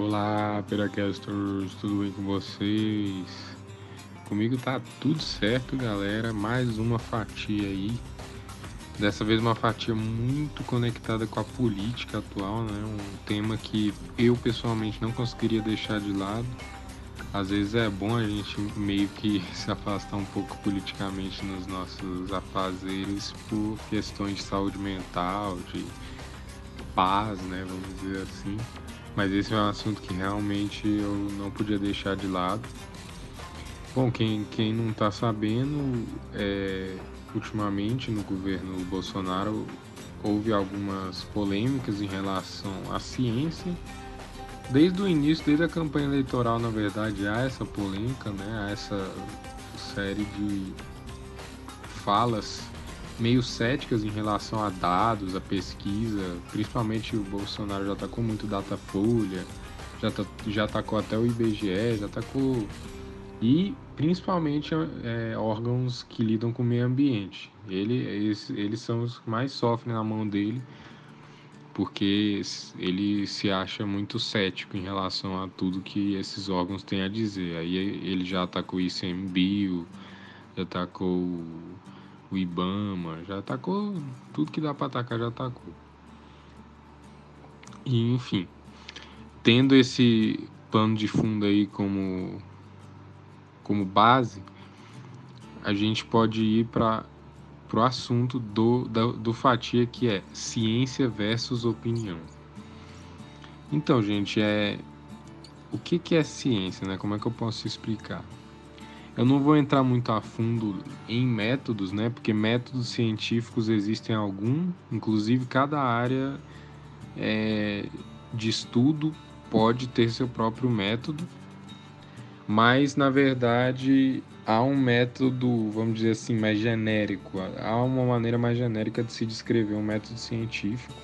Olá, Peracasters, tudo bem com vocês? Comigo tá tudo certo, galera. Mais uma fatia aí. Dessa vez uma fatia muito conectada com a política atual, né? Um tema que eu pessoalmente não conseguiria deixar de lado. Às vezes é bom a gente meio que se afastar um pouco politicamente nos nossos afazeres por questões de saúde mental, de paz, né? Vamos dizer assim. Mas esse é um assunto que realmente eu não podia deixar de lado. Bom, quem, quem não está sabendo, é, ultimamente no governo Bolsonaro houve algumas polêmicas em relação à ciência. Desde o início, desde a campanha eleitoral, na verdade, há essa polêmica, né? há essa série de falas meio céticas em relação a dados, a pesquisa, principalmente o Bolsonaro já atacou muito Datafolha, já, já atacou até o IBGE, já atacou. E principalmente é, órgãos que lidam com o meio ambiente. Ele, eles, eles são os que mais sofrem na mão dele, porque ele se acha muito cético em relação a tudo que esses órgãos têm a dizer. Aí ele já atacou o ICMBio, já atacou o Ibama, já atacou tudo que dá para atacar, já atacou. E enfim, tendo esse pano de fundo aí como como base, a gente pode ir para o assunto do, do, do Fatia, que é ciência versus opinião. Então, gente, é o que, que é ciência, né? Como é que eu posso explicar? Eu não vou entrar muito a fundo em métodos, né? Porque métodos científicos existem algum, inclusive cada área é, de estudo pode ter seu próprio método, mas na verdade há um método, vamos dizer assim, mais genérico, há uma maneira mais genérica de se descrever um método científico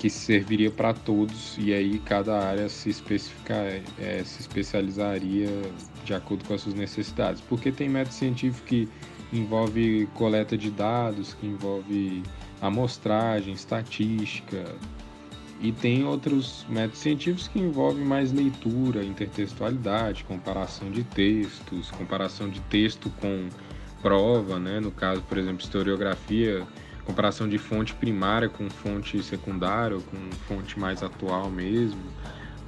que serviria para todos e aí cada área se especificar, é, se especializaria de acordo com as suas necessidades. Porque tem método científico que envolve coleta de dados, que envolve amostragem, estatística, e tem outros métodos científicos que envolvem mais leitura, intertextualidade, comparação de textos, comparação de texto com prova, né? no caso, por exemplo, historiografia, comparação de fonte primária com fonte secundária, ou com fonte mais atual mesmo,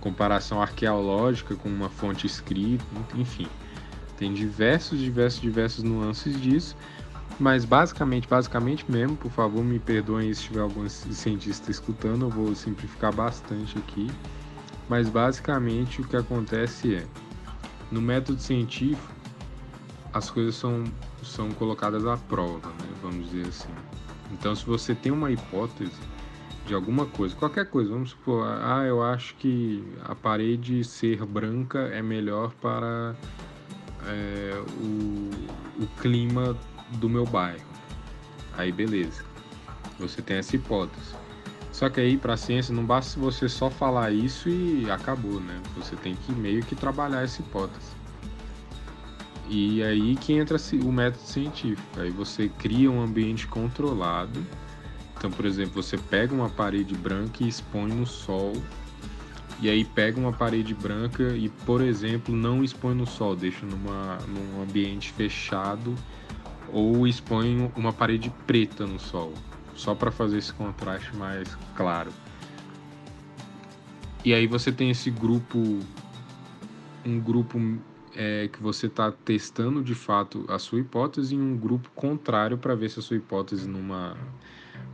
comparação arqueológica com uma fonte escrita, enfim. Tem diversos, diversos, diversos nuances disso, mas basicamente, basicamente mesmo, por favor, me perdoem se tiver algum cientista escutando, eu vou simplificar bastante aqui. Mas basicamente o que acontece é, no método científico, as coisas são, são colocadas à prova, né? vamos dizer assim. Então, se você tem uma hipótese de alguma coisa, qualquer coisa, vamos supor, ah, eu acho que a parede ser branca é melhor para é, o, o clima do meu bairro. Aí, beleza, você tem essa hipótese. Só que aí, para a ciência, não basta você só falar isso e acabou, né? Você tem que meio que trabalhar essa hipótese. E aí que entra o método científico. Aí você cria um ambiente controlado. Então, por exemplo, você pega uma parede branca e expõe no sol. E aí pega uma parede branca e, por exemplo, não expõe no sol, deixa numa, num ambiente fechado ou expõe uma parede preta no sol, só para fazer esse contraste mais claro. E aí você tem esse grupo, um grupo é que você está testando de fato a sua hipótese em um grupo contrário para ver se a sua hipótese numa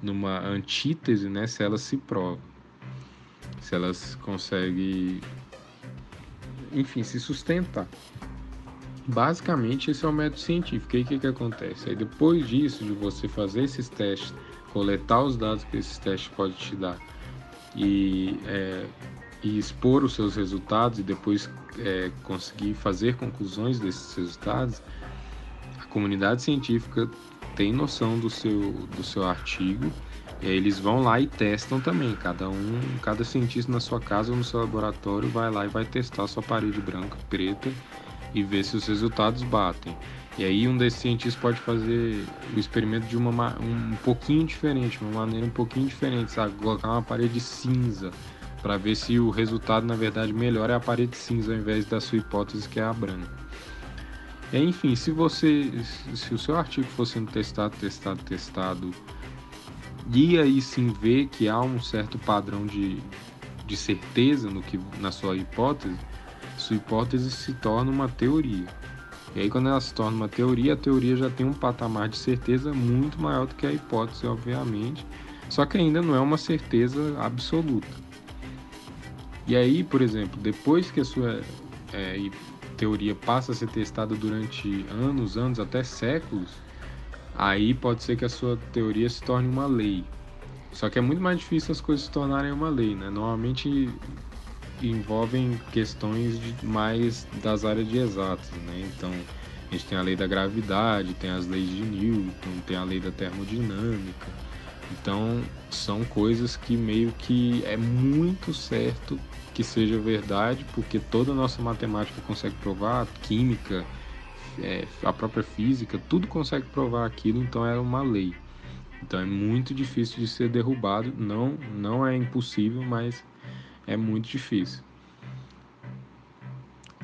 numa antítese, né, se ela se prova, se ela consegue, enfim, se sustentar. Basicamente esse é o método científico. E o que, que acontece? Aí depois disso, de você fazer esses testes, coletar os dados que esses testes podem te dar e é, e expor os seus resultados e depois é, conseguir fazer conclusões desses resultados, a comunidade científica tem noção do seu, do seu artigo e aí eles vão lá e testam também. Cada um, cada cientista na sua casa ou no seu laboratório vai lá e vai testar a sua parede branca, preta e ver se os resultados batem. E aí um desses cientistas pode fazer o experimento de uma um pouquinho diferente, uma maneira um pouquinho diferente, sabe? Colocar uma parede cinza para ver se o resultado na verdade melhor é a parede cinza ao invés da sua hipótese que é a branca. E, enfim, se você, se o seu artigo fosse sendo testado, testado, testado, e aí sim ver que há um certo padrão de, de certeza no que na sua hipótese, sua hipótese se torna uma teoria. E aí quando ela se torna uma teoria, a teoria já tem um patamar de certeza muito maior do que a hipótese, obviamente. Só que ainda não é uma certeza absoluta. E aí, por exemplo, depois que a sua é, teoria passa a ser testada durante anos, anos, até séculos, aí pode ser que a sua teoria se torne uma lei. Só que é muito mais difícil as coisas se tornarem uma lei, né? Normalmente envolvem questões de, mais das áreas de exatas, né? Então, a gente tem a lei da gravidade, tem as leis de Newton, tem a lei da termodinâmica. Então, são coisas que meio que é muito certo que seja verdade, porque toda a nossa matemática consegue provar, química, é, a própria física, tudo consegue provar aquilo, então é uma lei. Então é muito difícil de ser derrubado, não, não é impossível, mas é muito difícil.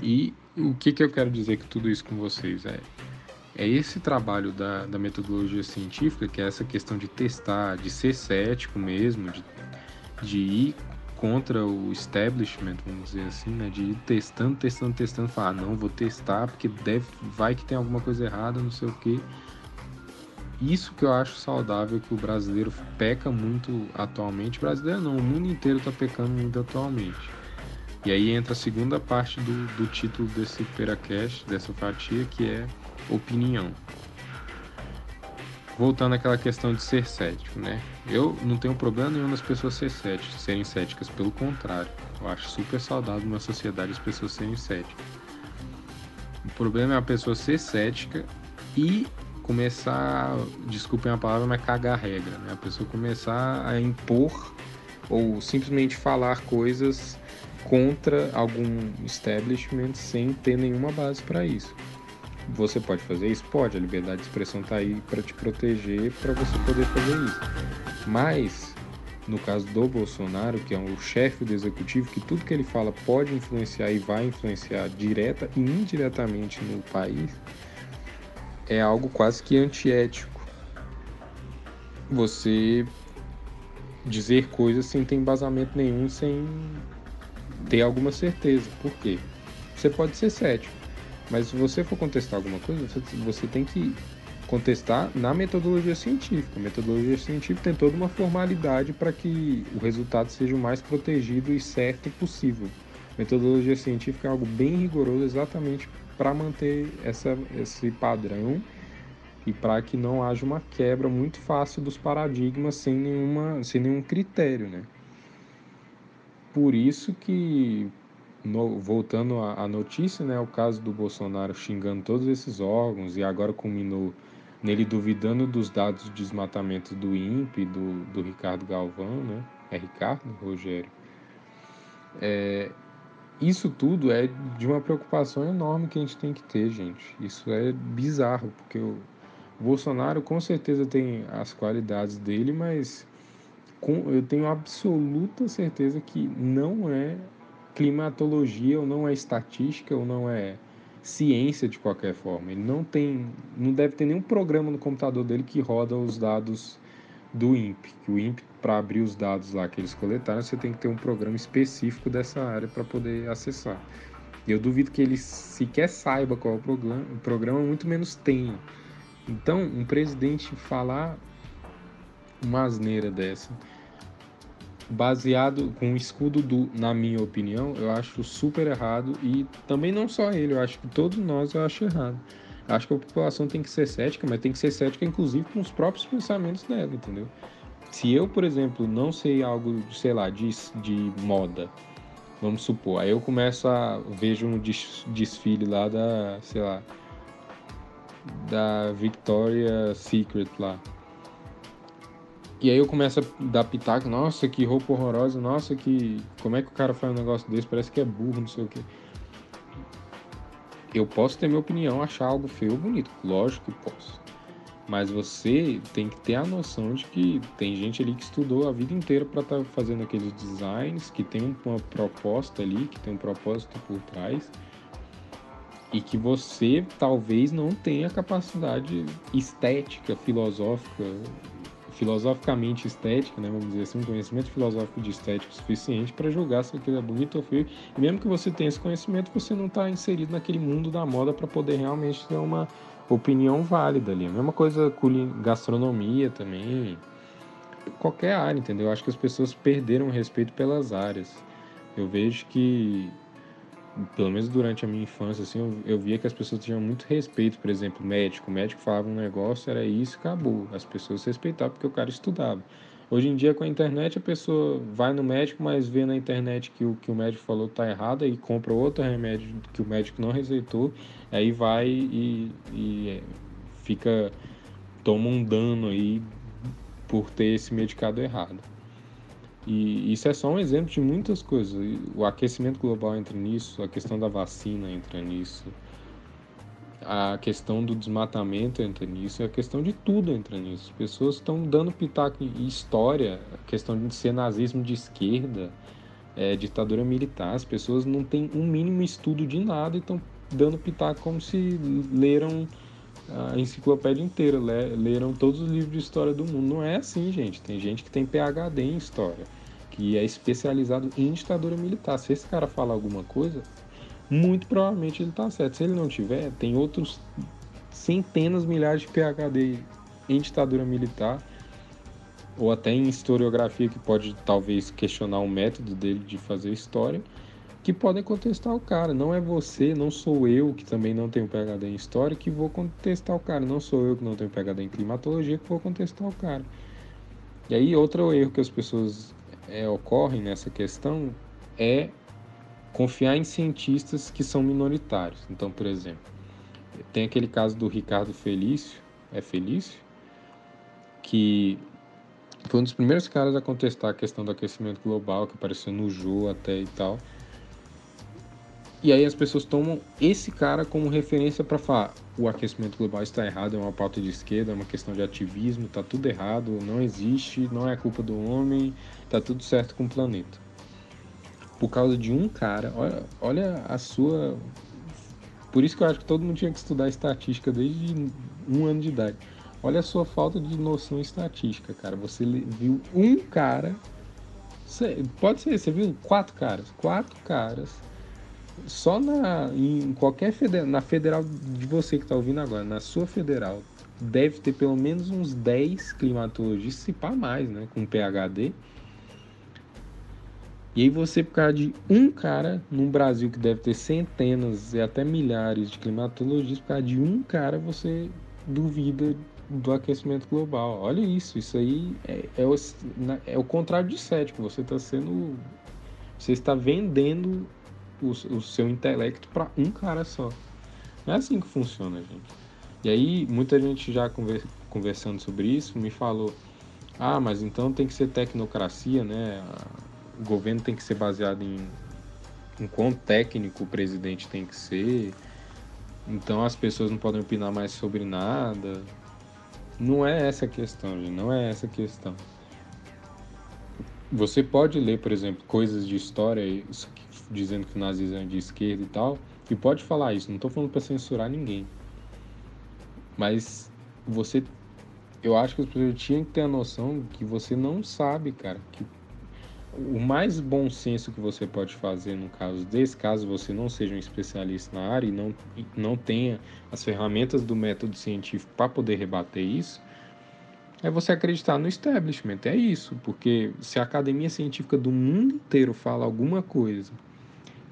E o que, que eu quero dizer com tudo isso com vocês? É, é esse trabalho da, da metodologia científica, que é essa questão de testar, de ser cético mesmo, de, de ir contra o establishment, vamos dizer assim, né? De ir testando, testando, testando, falar, ah, não, vou testar porque deve, vai que tem alguma coisa errada, não sei o que. Isso que eu acho saudável que o brasileiro peca muito atualmente. O brasileiro não, o mundo inteiro está pecando muito atualmente. E aí entra a segunda parte do, do título desse Peracast, dessa fatia, que é opinião. Voltando àquela questão de ser cético, né? Eu não tenho problema nenhum nas pessoas ser céticas, serem céticas, pelo contrário. Eu acho super saudável numa sociedade as pessoas serem céticas. O problema é a pessoa ser cética e começar, desculpem a palavra, mas cagar a regra, né? A pessoa começar a impor ou simplesmente falar coisas contra algum establishment sem ter nenhuma base para isso. Você pode fazer isso? Pode, a liberdade de expressão está aí para te proteger, para você poder fazer isso. Mas, no caso do Bolsonaro, que é o chefe do executivo, que tudo que ele fala pode influenciar e vai influenciar direta e indiretamente no país, é algo quase que antiético. Você dizer coisas sem ter embasamento nenhum, sem ter alguma certeza. Por quê? Você pode ser cético, mas se você for contestar alguma coisa, você, tem que contestar na metodologia científica. A metodologia científica tem toda uma formalidade para que o resultado seja o mais protegido e certo possível. A metodologia científica é algo bem rigoroso exatamente para manter essa, esse padrão e para que não haja uma quebra muito fácil dos paradigmas sem, nenhuma, sem nenhum critério, né? Por isso que, no, voltando à notícia, né, o caso do Bolsonaro xingando todos esses órgãos e agora culminou nele duvidando dos dados de desmatamento do INPE, do, do Ricardo Galvão, né? É Ricardo, Rogério? É, isso tudo é de uma preocupação enorme que a gente tem que ter, gente. Isso é bizarro, porque o Bolsonaro com certeza tem as qualidades dele, mas com, eu tenho absoluta certeza que não é climatologia, ou não é estatística, ou não é ciência de qualquer forma. Ele não tem, não deve ter nenhum programa no computador dele que roda os dados do INPE, que o INPE, para abrir os dados lá que eles coletaram, você tem que ter um programa específico dessa área para poder acessar. Eu duvido que ele sequer saiba qual é o programa, o programa muito menos tenha. Então, um presidente falar uma asneira dessa, baseado com o escudo do, na minha opinião, eu acho super errado e também não só ele, eu acho que todos nós eu acho errado. Acho que a população tem que ser cética, mas tem que ser cética, inclusive, com os próprios pensamentos dela, entendeu? Se eu, por exemplo, não sei algo, sei lá, de, de moda, vamos supor, aí eu começo a vejo um desfile lá da, sei lá, da Victoria Secret lá. E aí eu começo a dar pitaco, nossa, que roupa horrorosa, nossa, que. Como é que o cara faz um negócio desse? Parece que é burro, não sei o quê eu posso ter minha opinião, achar algo feio ou bonito. Lógico que posso. Mas você tem que ter a noção de que tem gente ali que estudou a vida inteira para estar tá fazendo aqueles designs, que tem uma proposta ali, que tem um propósito por trás, e que você talvez não tenha capacidade estética, filosófica, filosoficamente estética, né, vamos dizer assim, um conhecimento filosófico de estética suficiente para julgar se aquilo é bonito ou feio. E mesmo que você tenha esse conhecimento, você não está inserido naquele mundo da moda para poder realmente ter uma opinião válida ali. A mesma coisa com gastronomia também, qualquer área, entendeu? Eu acho que as pessoas perderam respeito pelas áreas. Eu vejo que pelo menos durante a minha infância, assim, eu, eu, via que as pessoas tinham muito respeito, por exemplo, médico. O médico falava um negócio, era isso, acabou. As pessoas respeitavam porque o cara estudava. Hoje em dia, com a internet, a pessoa vai no médico, mas vê na internet que o que o médico falou está errado e compra outro remédio que o médico não receitou, aí vai e, e é, fica toma um dano aí por ter esse medicado errado. E isso é só um exemplo de muitas coisas. O aquecimento global entra nisso, a questão da vacina entra nisso, a questão do desmatamento entra nisso, a questão de tudo entra nisso. As pessoas estão dando pitaco em história, a questão de ser nazismo de esquerda, é, ditadura militar. As pessoas não têm um mínimo estudo de nada e estão dando pitaco como se leram a enciclopédia inteira, leram todos os livros de história do mundo. Não é assim, gente. Tem gente que tem PhD em história, que é especializado em ditadura militar. Se esse cara falar alguma coisa, muito provavelmente ele está certo. Se ele não tiver, tem outros centenas, milhares de PhD em ditadura militar ou até em historiografia que pode talvez questionar o método dele de fazer história que podem contestar o cara. Não é você, não sou eu que também não tenho PhD em história que vou contestar o cara. Não sou eu que não tenho PhD em climatologia que vou contestar o cara. E aí outro erro que as pessoas é, ocorrem nessa questão é confiar em cientistas que são minoritários. Então, por exemplo, tem aquele caso do Ricardo Felício, é Felício, que foi um dos primeiros caras a contestar a questão do aquecimento global, que apareceu no Jô até e tal. E aí as pessoas tomam esse cara como referência para falar: o aquecimento global está errado, é uma pauta de esquerda, é uma questão de ativismo, tá tudo errado, não existe, não é culpa do homem, tá tudo certo com o planeta. Por causa de um cara, olha, olha a sua. Por isso que eu acho que todo mundo tinha que estudar estatística desde um ano de idade. Olha a sua falta de noção estatística, cara. Você viu um cara. Pode ser, você viu quatro caras. Quatro caras só na em qualquer federal, na federal de você que está ouvindo agora, na sua federal, deve ter pelo menos uns 10 climatologistas, se pá mais, né, com PhD. E aí você, por causa de um cara, num Brasil que deve ter centenas e até milhares de climatologistas, por causa de um cara, você duvida do aquecimento global. Olha isso, isso aí é, é, o, é o contrário de cético. Você está sendo. Você está vendendo o, o seu intelecto para um cara só. Não é assim que funciona, gente. E aí, muita gente já conversando sobre isso me falou: ah, mas então tem que ser tecnocracia, né? O governo tem que ser baseado em, em quão técnico o presidente tem que ser. Então as pessoas não podem opinar mais sobre nada. Não é essa a questão, gente. Não é essa a questão. Você pode ler, por exemplo, coisas de história dizendo que o nazismo é de esquerda e tal, e pode falar isso, não estou falando para censurar ninguém. Mas você eu acho que as pessoas tinham que ter a noção que você não sabe, cara, que o mais bom senso que você pode fazer no caso desse, caso você não seja um especialista na área e não, não tenha as ferramentas do método científico para poder rebater isso, é você acreditar no establishment. É isso, porque se a academia científica do mundo inteiro fala alguma coisa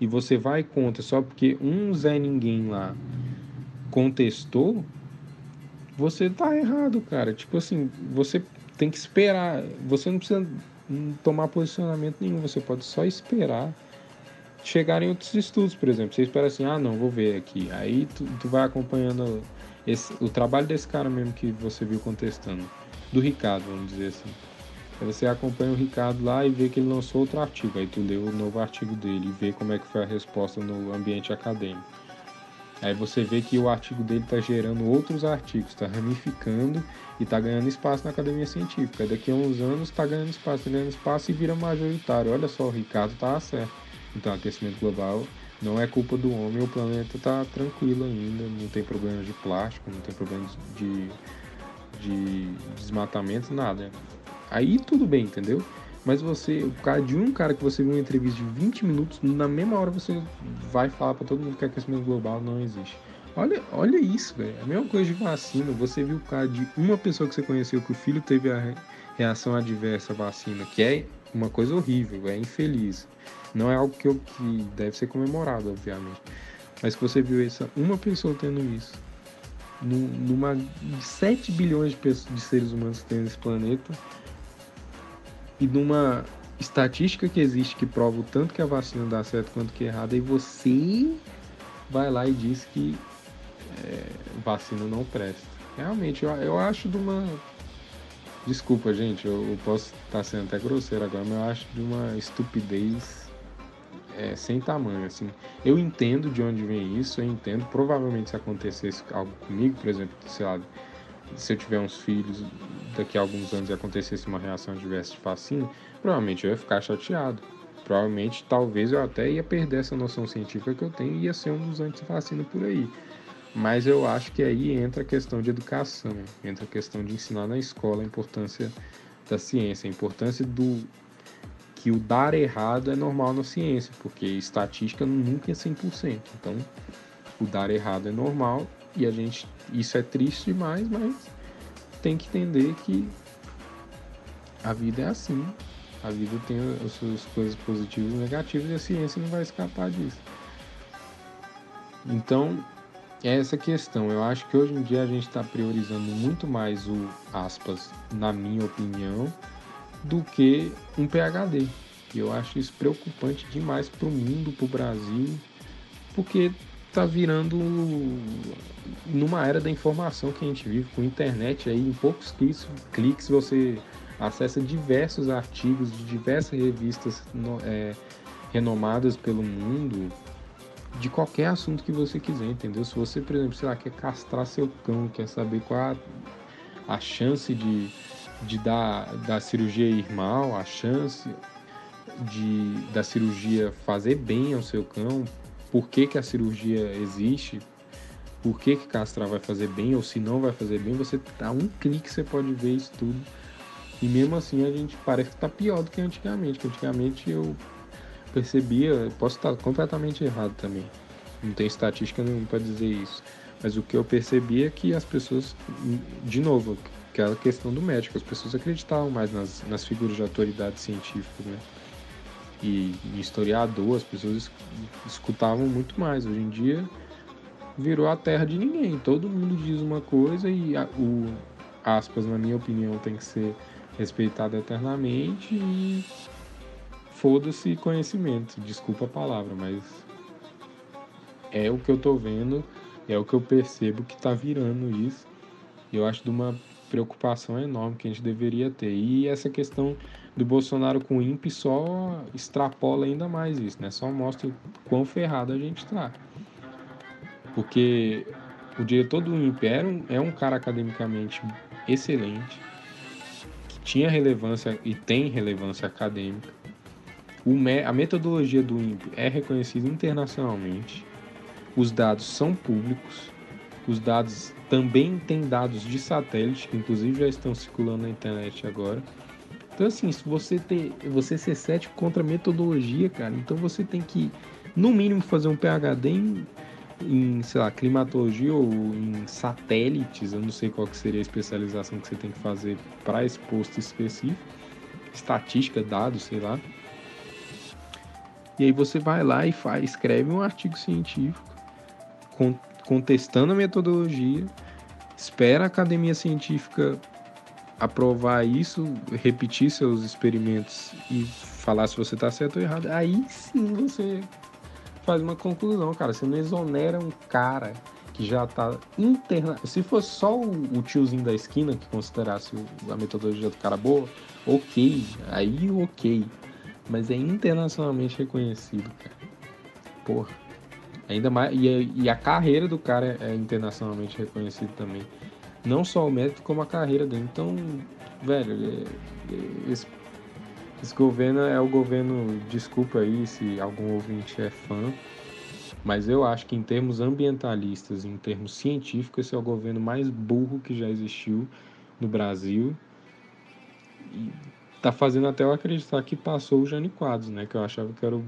e você vai contra só porque um Zé Ninguém lá contestou, você tá errado, cara. Tipo assim, você tem que esperar. Você não precisa tomar posicionamento nenhum, você pode só esperar chegar em outros estudos, por exemplo. Você espera assim, ah, não, vou ver aqui. Aí tu, tu vai acompanhando esse, o trabalho desse cara mesmo que você viu contestando. Do Ricardo, vamos dizer assim. Aí você acompanha o Ricardo lá e vê que ele lançou outro artigo. Aí tu lê o novo artigo dele e vê como é que foi a resposta no ambiente acadêmico. Aí você vê que o artigo dele está gerando outros artigos, está ramificando e está ganhando espaço na academia científica. Daqui a uns anos está ganhando espaço, está ganhando espaço e vira majoritário. Olha só, o Ricardo está certo. Então, aquecimento global não é culpa do homem, o planeta está tranquilo ainda, não tem problema de plástico, não tem problema de, de desmatamento, nada. Aí tudo bem, entendeu? Mas você, o cara de um cara que você viu uma entrevista de 20 minutos, na mesma hora você vai falar para todo mundo que aquecimento global não existe. Olha, olha isso, velho. A mesma coisa de vacina. Você viu o cara de uma pessoa que você conheceu que o filho teve a reação adversa à vacina, que é uma coisa horrível, é infeliz. Não é algo que, eu, que deve ser comemorado, obviamente. Mas que você viu essa uma pessoa tendo isso. Numa 7 bilhões de, pessoas, de seres humanos que tem nesse planeta, e numa estatística que existe que prova o tanto que a vacina dá certo quanto que é errada, e você vai lá e diz que é, vacina não presta. Realmente, eu, eu acho de uma. Desculpa, gente, eu, eu posso estar sendo até grosseiro agora, mas eu acho de uma estupidez é, sem tamanho, assim. Eu entendo de onde vem isso, eu entendo. Provavelmente se acontecesse algo comigo, por exemplo, sei lá, se eu tiver uns filhos daqui a alguns anos e acontecesse uma reação adversa de vacina, provavelmente eu ia ficar chateado. Provavelmente, talvez eu até ia perder essa noção científica que eu tenho e ia ser um dos anti-vacina por aí. Mas eu acho que aí entra a questão de educação, entra a questão de ensinar na escola a importância da ciência, a importância do que o dar errado é normal na ciência, porque estatística nunca é 100%. Então, o dar errado é normal e a gente isso é triste demais, mas tem que entender que a vida é assim. A vida tem as suas coisas positivas e negativas e a ciência não vai escapar disso. Então, é essa questão. Eu acho que hoje em dia a gente está priorizando muito mais o aspas, na minha opinião, do que um PhD. E eu acho isso preocupante demais para o mundo, para o Brasil, porque tá virando numa era da informação que a gente vive com internet aí em poucos cliques, você acessa diversos artigos de diversas revistas é, renomadas pelo mundo de qualquer assunto que você quiser, entendeu? Se você, por exemplo, sei lá, quer castrar seu cão, quer saber qual a, a chance de, de dar da cirurgia ir mal, a chance de da cirurgia fazer bem ao seu cão, por que, que a cirurgia existe, por que, que castrar vai fazer bem ou se não vai fazer bem, você dá um clique você pode ver isso tudo. E mesmo assim a gente parece que está pior do que antigamente, que antigamente eu percebia, posso estar completamente errado também. Não tem estatística nenhuma para dizer isso. Mas o que eu percebi é que as pessoas, de novo, aquela questão do médico, as pessoas acreditavam mais nas, nas figuras de autoridade científica, né? E, historiador, as pessoas escutavam muito mais. Hoje em dia virou a terra de ninguém. Todo mundo diz uma coisa e a, o aspas, na minha opinião, tem que ser respeitado eternamente e foda-se conhecimento. Desculpa a palavra, mas é o que eu tô vendo, é o que eu percebo que tá virando isso. E eu acho de uma preocupação enorme que a gente deveria ter. E essa questão do Bolsonaro com o INPE só extrapola ainda mais isso, né? Só mostra o quão ferrado a gente está. Porque o diretor do INPE era um, é um cara academicamente excelente, que tinha relevância e tem relevância acadêmica. O, a metodologia do INPE é reconhecida internacionalmente. Os dados são públicos. Os dados também têm dados de satélite, que inclusive já estão circulando na internet agora. Então, assim, se você ter, você ser cético contra metodologia, cara, então você tem que, no mínimo, fazer um PhD em, em sei lá, climatologia ou em satélites. Eu não sei qual que seria a especialização que você tem que fazer para esse posto específico. Estatística, dados, sei lá. E aí você vai lá e faz, escreve um artigo científico contestando a metodologia, espera a academia científica aprovar isso, repetir seus experimentos e falar se você está certo ou errado, aí sim você faz uma conclusão, cara. Você não exonera um cara que já está interna. Se fosse só o, tiozinho da esquina que considerasse a metodologia do cara boa, ok, aí ok. Mas é internacionalmente reconhecido, cara. Porra. Ainda mais, e, e a carreira do cara é internacionalmente reconhecida também. Não só o mérito, como a carreira dele. Então, velho, é, é, esse, esse governo é o governo. Desculpa aí se algum ouvinte é fã, mas eu acho que em termos ambientalistas, em termos científicos, esse é o governo mais burro que já existiu no Brasil. E tá fazendo até eu acreditar que passou o Jânio Quadros, né? Que eu achava que era o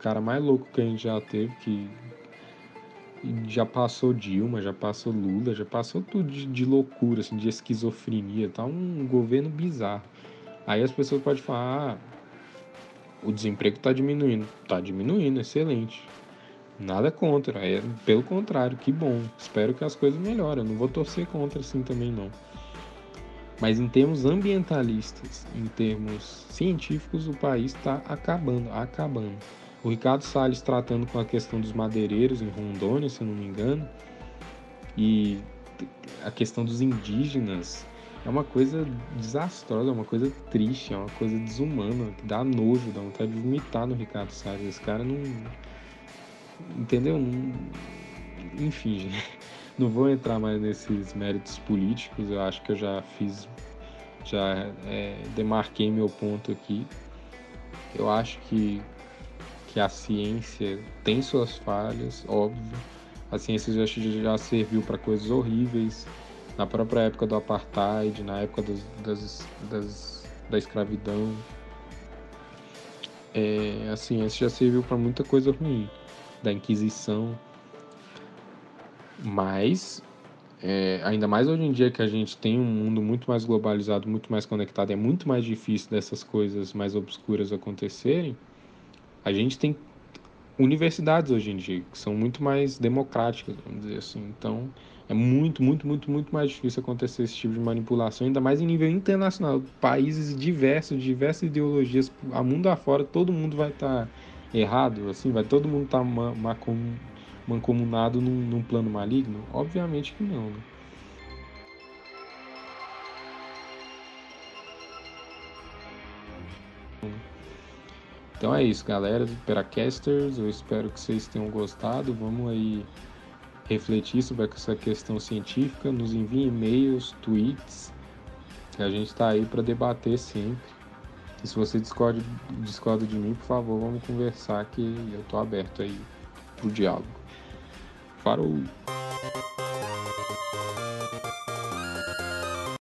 cara mais louco que a gente já teve, que já passou Dilma, já passou Lula, já passou tudo de, de loucura, assim, de esquizofrenia, tá um governo bizarro. Aí as pessoas podem falar, ah, o desemprego tá diminuindo. Tá diminuindo, excelente. Nada contra, é, pelo contrário, que bom. Espero que as coisas melhorem. não vou torcer contra assim também não. Mas em termos ambientalistas, em termos científicos, o país está acabando, acabando. O Ricardo Salles tratando com a questão dos madeireiros em Rondônia, se eu não me engano, e a questão dos indígenas é uma coisa desastrosa, é uma coisa triste, é uma coisa desumana, que dá nojo, dá vontade de vomitar no Ricardo Salles. Esse cara não. Entendeu? Não... Enfim, gente. Não vou entrar mais nesses méritos políticos, eu acho que eu já fiz, já é, demarquei meu ponto aqui. Eu acho que, que a ciência tem suas falhas, óbvio. A ciência já, serviu para coisas horríveis, na própria época do apartheid, na época das, das da escravidão. É, a ciência já serviu para muita coisa ruim, da Inquisição. Mas, é, ainda mais hoje em dia que a gente tem um mundo muito mais globalizado, muito mais conectado, é muito mais difícil dessas coisas mais obscuras acontecerem. A gente tem universidades hoje em dia que são muito mais democráticas, vamos dizer assim. Então, é muito, muito, muito, muito mais difícil acontecer esse tipo de manipulação, ainda mais em nível internacional. Países diversos, diversas ideologias, a mundo afora, todo mundo vai estar tá errado, assim, vai todo mundo estar tá mancomunado num, num plano maligno? Obviamente que não, né? Então é isso, galera do Peracasters. Eu espero que vocês tenham gostado. Vamos aí refletir sobre essa questão científica. Nos enviem e-mails, tweets. A gente está aí para debater sempre. E se você discorda, discorda de mim, por favor, vamos conversar que eu estou aberto aí pro diálogo. Farou!